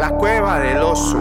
La cueva del oso.